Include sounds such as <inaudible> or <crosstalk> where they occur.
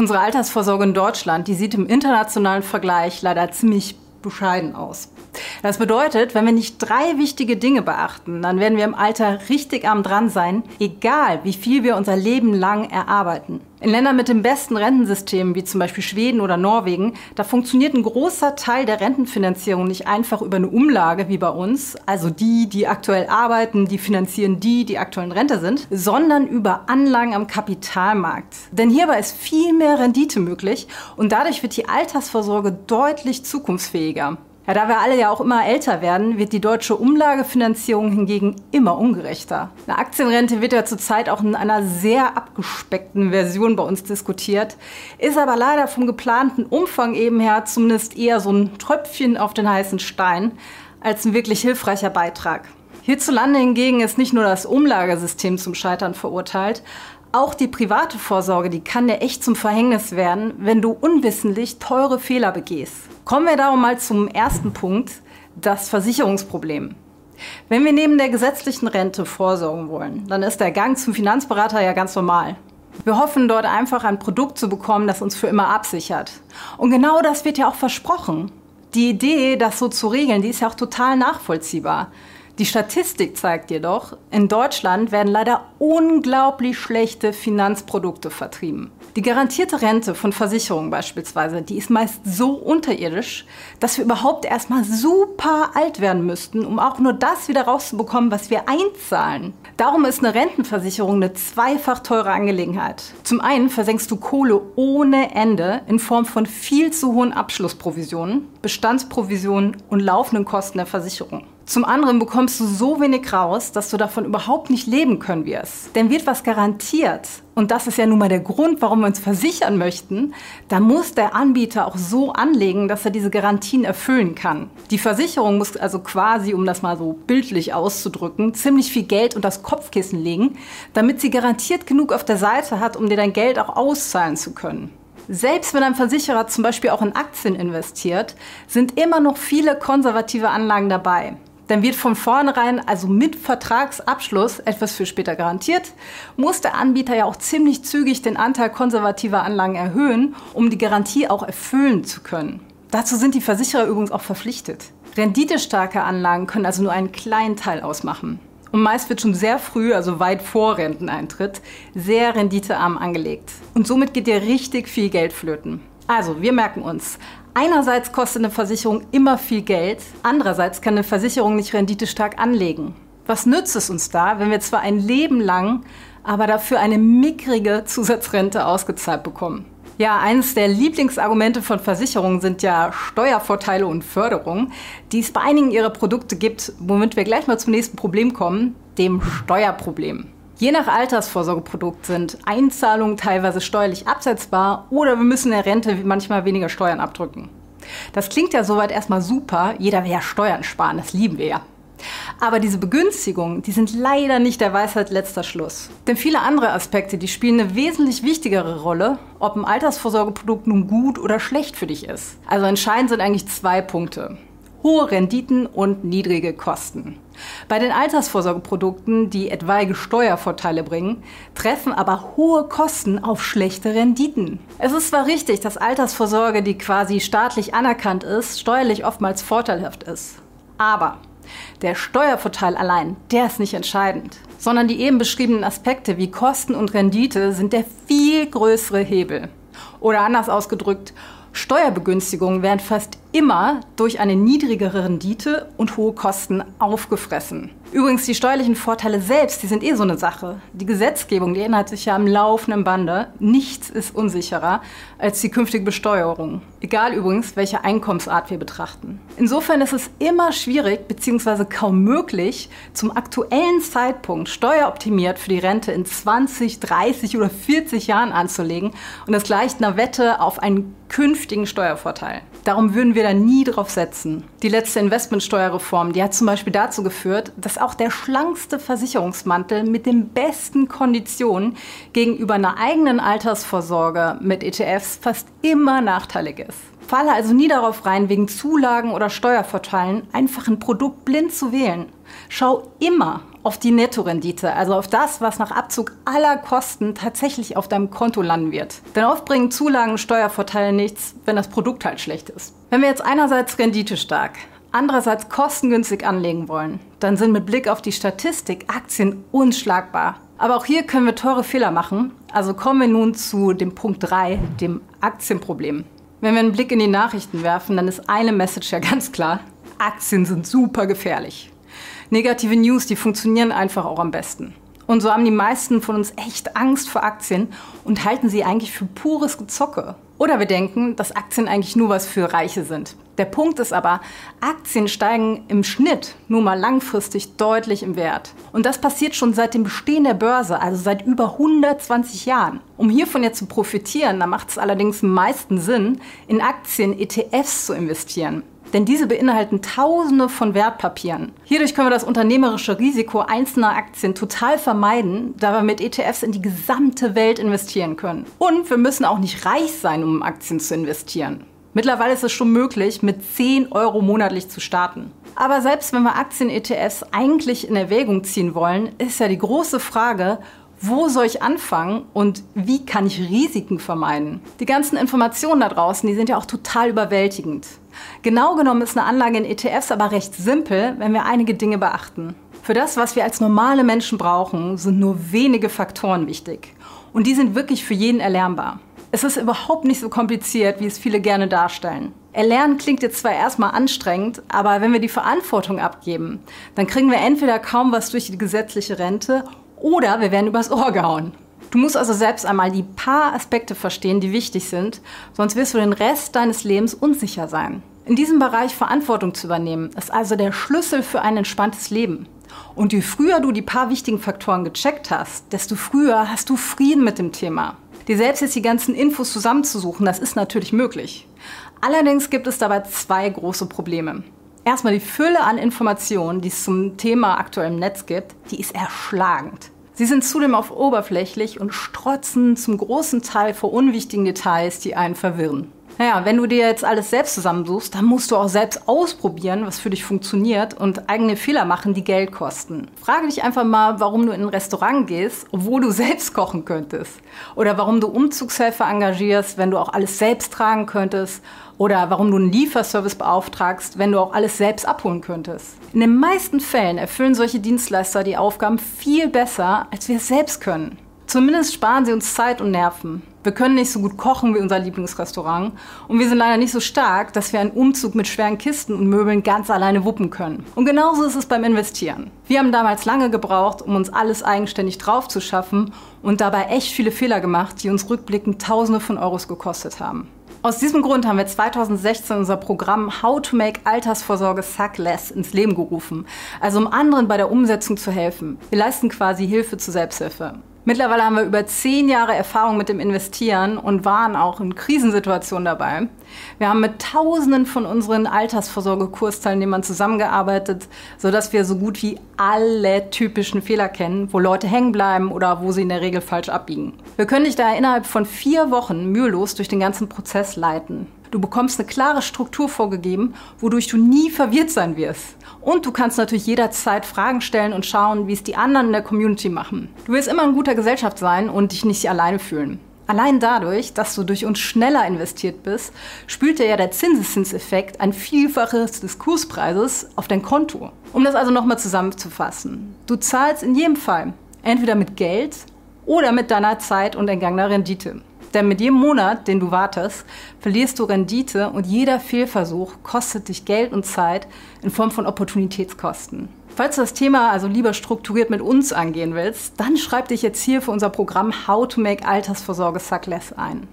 Unsere Altersvorsorge in Deutschland, die sieht im internationalen Vergleich leider ziemlich bescheiden aus. Das bedeutet, wenn wir nicht drei wichtige Dinge beachten, dann werden wir im Alter richtig am dran sein, egal wie viel wir unser Leben lang erarbeiten. In Ländern mit dem besten Rentensystem, wie zum Beispiel Schweden oder Norwegen, da funktioniert ein großer Teil der Rentenfinanzierung nicht einfach über eine Umlage wie bei uns, also die, die aktuell arbeiten, die finanzieren die, die aktuell in Rente sind, sondern über Anlagen am Kapitalmarkt. Denn hierbei ist viel mehr Rendite möglich und dadurch wird die Altersvorsorge deutlich zukunftsfähiger. Ja, da wir alle ja auch immer älter werden, wird die deutsche Umlagefinanzierung hingegen immer ungerechter. Eine Aktienrente wird ja zurzeit auch in einer sehr abgespeckten Version bei uns diskutiert, ist aber leider vom geplanten Umfang eben her zumindest eher so ein Tröpfchen auf den heißen Stein als ein wirklich hilfreicher Beitrag. Hierzulande hingegen ist nicht nur das Umlagesystem zum Scheitern verurteilt, auch die private Vorsorge, die kann dir echt zum Verhängnis werden, wenn du unwissentlich teure Fehler begehst. Kommen wir darum mal zum ersten Punkt, das Versicherungsproblem. Wenn wir neben der gesetzlichen Rente vorsorgen wollen, dann ist der Gang zum Finanzberater ja ganz normal. Wir hoffen dort einfach ein Produkt zu bekommen, das uns für immer absichert. Und genau das wird ja auch versprochen. Die Idee, das so zu regeln, die ist ja auch total nachvollziehbar. Die Statistik zeigt jedoch, in Deutschland werden leider unglaublich schlechte Finanzprodukte vertrieben. Die garantierte Rente von Versicherungen beispielsweise, die ist meist so unterirdisch, dass wir überhaupt erstmal super alt werden müssten, um auch nur das wieder rauszubekommen, was wir einzahlen. Darum ist eine Rentenversicherung eine zweifach teure Angelegenheit. Zum einen versenkst du Kohle ohne Ende in Form von viel zu hohen Abschlussprovisionen, Bestandsprovisionen und laufenden Kosten der Versicherung. Zum anderen bekommst du so wenig raus, dass du davon überhaupt nicht leben können wirst. Denn wird was garantiert, und das ist ja nun mal der Grund, warum wir uns versichern möchten, dann muss der Anbieter auch so anlegen, dass er diese Garantien erfüllen kann. Die Versicherung muss also quasi, um das mal so bildlich auszudrücken, ziemlich viel Geld unter das Kopfkissen legen, damit sie garantiert genug auf der Seite hat, um dir dein Geld auch auszahlen zu können. Selbst wenn ein Versicherer zum Beispiel auch in Aktien investiert, sind immer noch viele konservative Anlagen dabei dann wird von vornherein, also mit Vertragsabschluss, etwas für später garantiert, muss der Anbieter ja auch ziemlich zügig den Anteil konservativer Anlagen erhöhen, um die Garantie auch erfüllen zu können. Dazu sind die Versicherer übrigens auch verpflichtet. Renditestarke Anlagen können also nur einen kleinen Teil ausmachen. Und meist wird schon sehr früh, also weit vor Renteneintritt, sehr renditearm angelegt. Und somit geht dir richtig viel Geld flöten. Also, wir merken uns, Einerseits kostet eine Versicherung immer viel Geld, andererseits kann eine Versicherung nicht renditestark anlegen. Was nützt es uns da, wenn wir zwar ein Leben lang, aber dafür eine mickrige Zusatzrente ausgezahlt bekommen? Ja, eines der Lieblingsargumente von Versicherungen sind ja Steuervorteile und Förderung, die es bei einigen ihrer Produkte gibt, womit wir gleich mal zum nächsten Problem kommen, dem Steuerproblem. Je nach Altersvorsorgeprodukt sind Einzahlungen teilweise steuerlich absetzbar oder wir müssen der Rente manchmal weniger Steuern abdrücken. Das klingt ja soweit erstmal super. Jeder will ja Steuern sparen, das lieben wir ja. Aber diese Begünstigungen, die sind leider nicht der Weisheit letzter Schluss. Denn viele andere Aspekte, die spielen eine wesentlich wichtigere Rolle, ob ein Altersvorsorgeprodukt nun gut oder schlecht für dich ist. Also entscheidend sind eigentlich zwei Punkte hohe Renditen und niedrige Kosten. Bei den Altersvorsorgeprodukten, die etwaige Steuervorteile bringen, treffen aber hohe Kosten auf schlechte Renditen. Es ist zwar richtig, dass Altersvorsorge, die quasi staatlich anerkannt ist, steuerlich oftmals vorteilhaft ist. Aber der Steuervorteil allein, der ist nicht entscheidend, sondern die eben beschriebenen Aspekte wie Kosten und Rendite sind der viel größere Hebel. Oder anders ausgedrückt, Steuerbegünstigungen werden fast immer durch eine niedrigere Rendite und hohe Kosten aufgefressen. Übrigens, die steuerlichen Vorteile selbst, die sind eh so eine Sache. Die Gesetzgebung, die ändert sich ja am laufenden Bande. Nichts ist unsicherer als die künftige Besteuerung. Egal übrigens, welche Einkommensart wir betrachten. Insofern ist es immer schwierig bzw. kaum möglich, zum aktuellen Zeitpunkt steueroptimiert für die Rente in 20, 30 oder 40 Jahren anzulegen und das gleicht einer Wette auf einen künftigen Steuervorteil. Darum würden wir da nie drauf setzen. Die letzte Investmentsteuerreform, die hat zum Beispiel dazu geführt, dass auch der schlankste Versicherungsmantel mit den besten Konditionen gegenüber einer eigenen Altersvorsorge mit ETFs fast immer nachteilig ist. Falle also nie darauf rein, wegen Zulagen oder Steuervorteilen einfach ein Produkt blind zu wählen. Schau immer, auf die Nettorendite, also auf das, was nach Abzug aller Kosten tatsächlich auf deinem Konto landen wird. Denn oft bringen Zulagen Steuervorteile nichts, wenn das Produkt halt schlecht ist. Wenn wir jetzt einerseits Rendite stark, andererseits kostengünstig anlegen wollen, dann sind mit Blick auf die Statistik Aktien unschlagbar. Aber auch hier können wir teure Fehler machen. Also kommen wir nun zu dem Punkt 3, dem Aktienproblem. Wenn wir einen Blick in die Nachrichten werfen, dann ist eine Message ja <laughs> ganz klar. Aktien sind super gefährlich. Negative News, die funktionieren einfach auch am besten. Und so haben die meisten von uns echt Angst vor Aktien und halten sie eigentlich für pures Gezocke. Oder wir denken, dass Aktien eigentlich nur was für Reiche sind. Der Punkt ist aber, Aktien steigen im Schnitt nur mal langfristig deutlich im Wert. Und das passiert schon seit dem Bestehen der Börse, also seit über 120 Jahren. Um hiervon jetzt zu profitieren, da macht es allerdings am meisten Sinn, in Aktien ETFs zu investieren denn diese beinhalten Tausende von Wertpapieren. Hierdurch können wir das unternehmerische Risiko einzelner Aktien total vermeiden, da wir mit ETFs in die gesamte Welt investieren können. Und wir müssen auch nicht reich sein, um in Aktien zu investieren. Mittlerweile ist es schon möglich, mit 10 Euro monatlich zu starten. Aber selbst wenn wir Aktien-ETFs eigentlich in Erwägung ziehen wollen, ist ja die große Frage, wo soll ich anfangen und wie kann ich Risiken vermeiden? Die ganzen Informationen da draußen, die sind ja auch total überwältigend. Genau genommen ist eine Anlage in ETFs aber recht simpel, wenn wir einige Dinge beachten. Für das, was wir als normale Menschen brauchen, sind nur wenige Faktoren wichtig. Und die sind wirklich für jeden erlernbar. Es ist überhaupt nicht so kompliziert, wie es viele gerne darstellen. Erlernen klingt jetzt zwar erstmal anstrengend, aber wenn wir die Verantwortung abgeben, dann kriegen wir entweder kaum was durch die gesetzliche Rente oder wir werden übers Ohr gehauen. Du musst also selbst einmal die paar Aspekte verstehen, die wichtig sind, sonst wirst du den Rest deines Lebens unsicher sein. In diesem Bereich Verantwortung zu übernehmen, ist also der Schlüssel für ein entspanntes Leben. Und je früher du die paar wichtigen Faktoren gecheckt hast, desto früher hast du Frieden mit dem Thema. Dir selbst jetzt die ganzen Infos zusammenzusuchen, das ist natürlich möglich. Allerdings gibt es dabei zwei große Probleme. Erstmal die Fülle an Informationen, die es zum Thema aktuell im Netz gibt, die ist erschlagend. Sie sind zudem auf oberflächlich und strotzen zum großen Teil vor unwichtigen Details, die einen verwirren. Naja, wenn du dir jetzt alles selbst zusammensuchst, dann musst du auch selbst ausprobieren, was für dich funktioniert und eigene Fehler machen, die Geld kosten. Frage dich einfach mal, warum du in ein Restaurant gehst, obwohl du <laughs> selbst kochen könntest. Oder warum du Umzugshelfer engagierst, wenn du auch alles selbst tragen könntest. Oder warum du einen Lieferservice beauftragst, wenn du auch alles selbst abholen könntest. In den meisten Fällen erfüllen solche Dienstleister die Aufgaben viel besser, als wir es selbst können. Zumindest sparen sie uns Zeit und Nerven. Wir können nicht so gut kochen wie unser Lieblingsrestaurant und wir sind leider nicht so stark, dass wir einen Umzug mit schweren Kisten und Möbeln ganz alleine wuppen können. Und genauso ist es beim Investieren. Wir haben damals lange gebraucht, um uns alles eigenständig drauf zu schaffen und dabei echt viele Fehler gemacht, die uns rückblickend Tausende von Euros gekostet haben. Aus diesem Grund haben wir 2016 unser Programm How to Make Altersvorsorge Suck Less ins Leben gerufen, also um anderen bei der Umsetzung zu helfen. Wir leisten quasi Hilfe zur Selbsthilfe. Mittlerweile haben wir über zehn Jahre Erfahrung mit dem Investieren und waren auch in Krisensituationen dabei. Wir haben mit Tausenden von unseren Altersvorsorgekursteilnehmern zusammengearbeitet, sodass wir so gut wie alle typischen Fehler kennen, wo Leute hängen bleiben oder wo sie in der Regel falsch abbiegen. Wir können dich daher innerhalb von vier Wochen mühelos durch den ganzen Prozess leiten. Du bekommst eine klare Struktur vorgegeben, wodurch du nie verwirrt sein wirst. Und du kannst natürlich jederzeit Fragen stellen und schauen, wie es die anderen in der Community machen. Du wirst immer in guter Gesellschaft sein und dich nicht alleine fühlen. Allein dadurch, dass du durch uns schneller investiert bist, spült dir ja der Zinseszinseffekt ein Vielfaches des Kurspreises auf dein Konto. Um das also nochmal zusammenzufassen. Du zahlst in jedem Fall entweder mit Geld oder mit deiner Zeit und entgangener Rendite. Denn mit jedem Monat, den du wartest, verlierst du Rendite und jeder Fehlversuch kostet dich Geld und Zeit in Form von Opportunitätskosten. Falls du das Thema also lieber strukturiert mit uns angehen willst, dann schreib dich jetzt hier für unser Programm How to Make Altersvorsorge Suckless ein.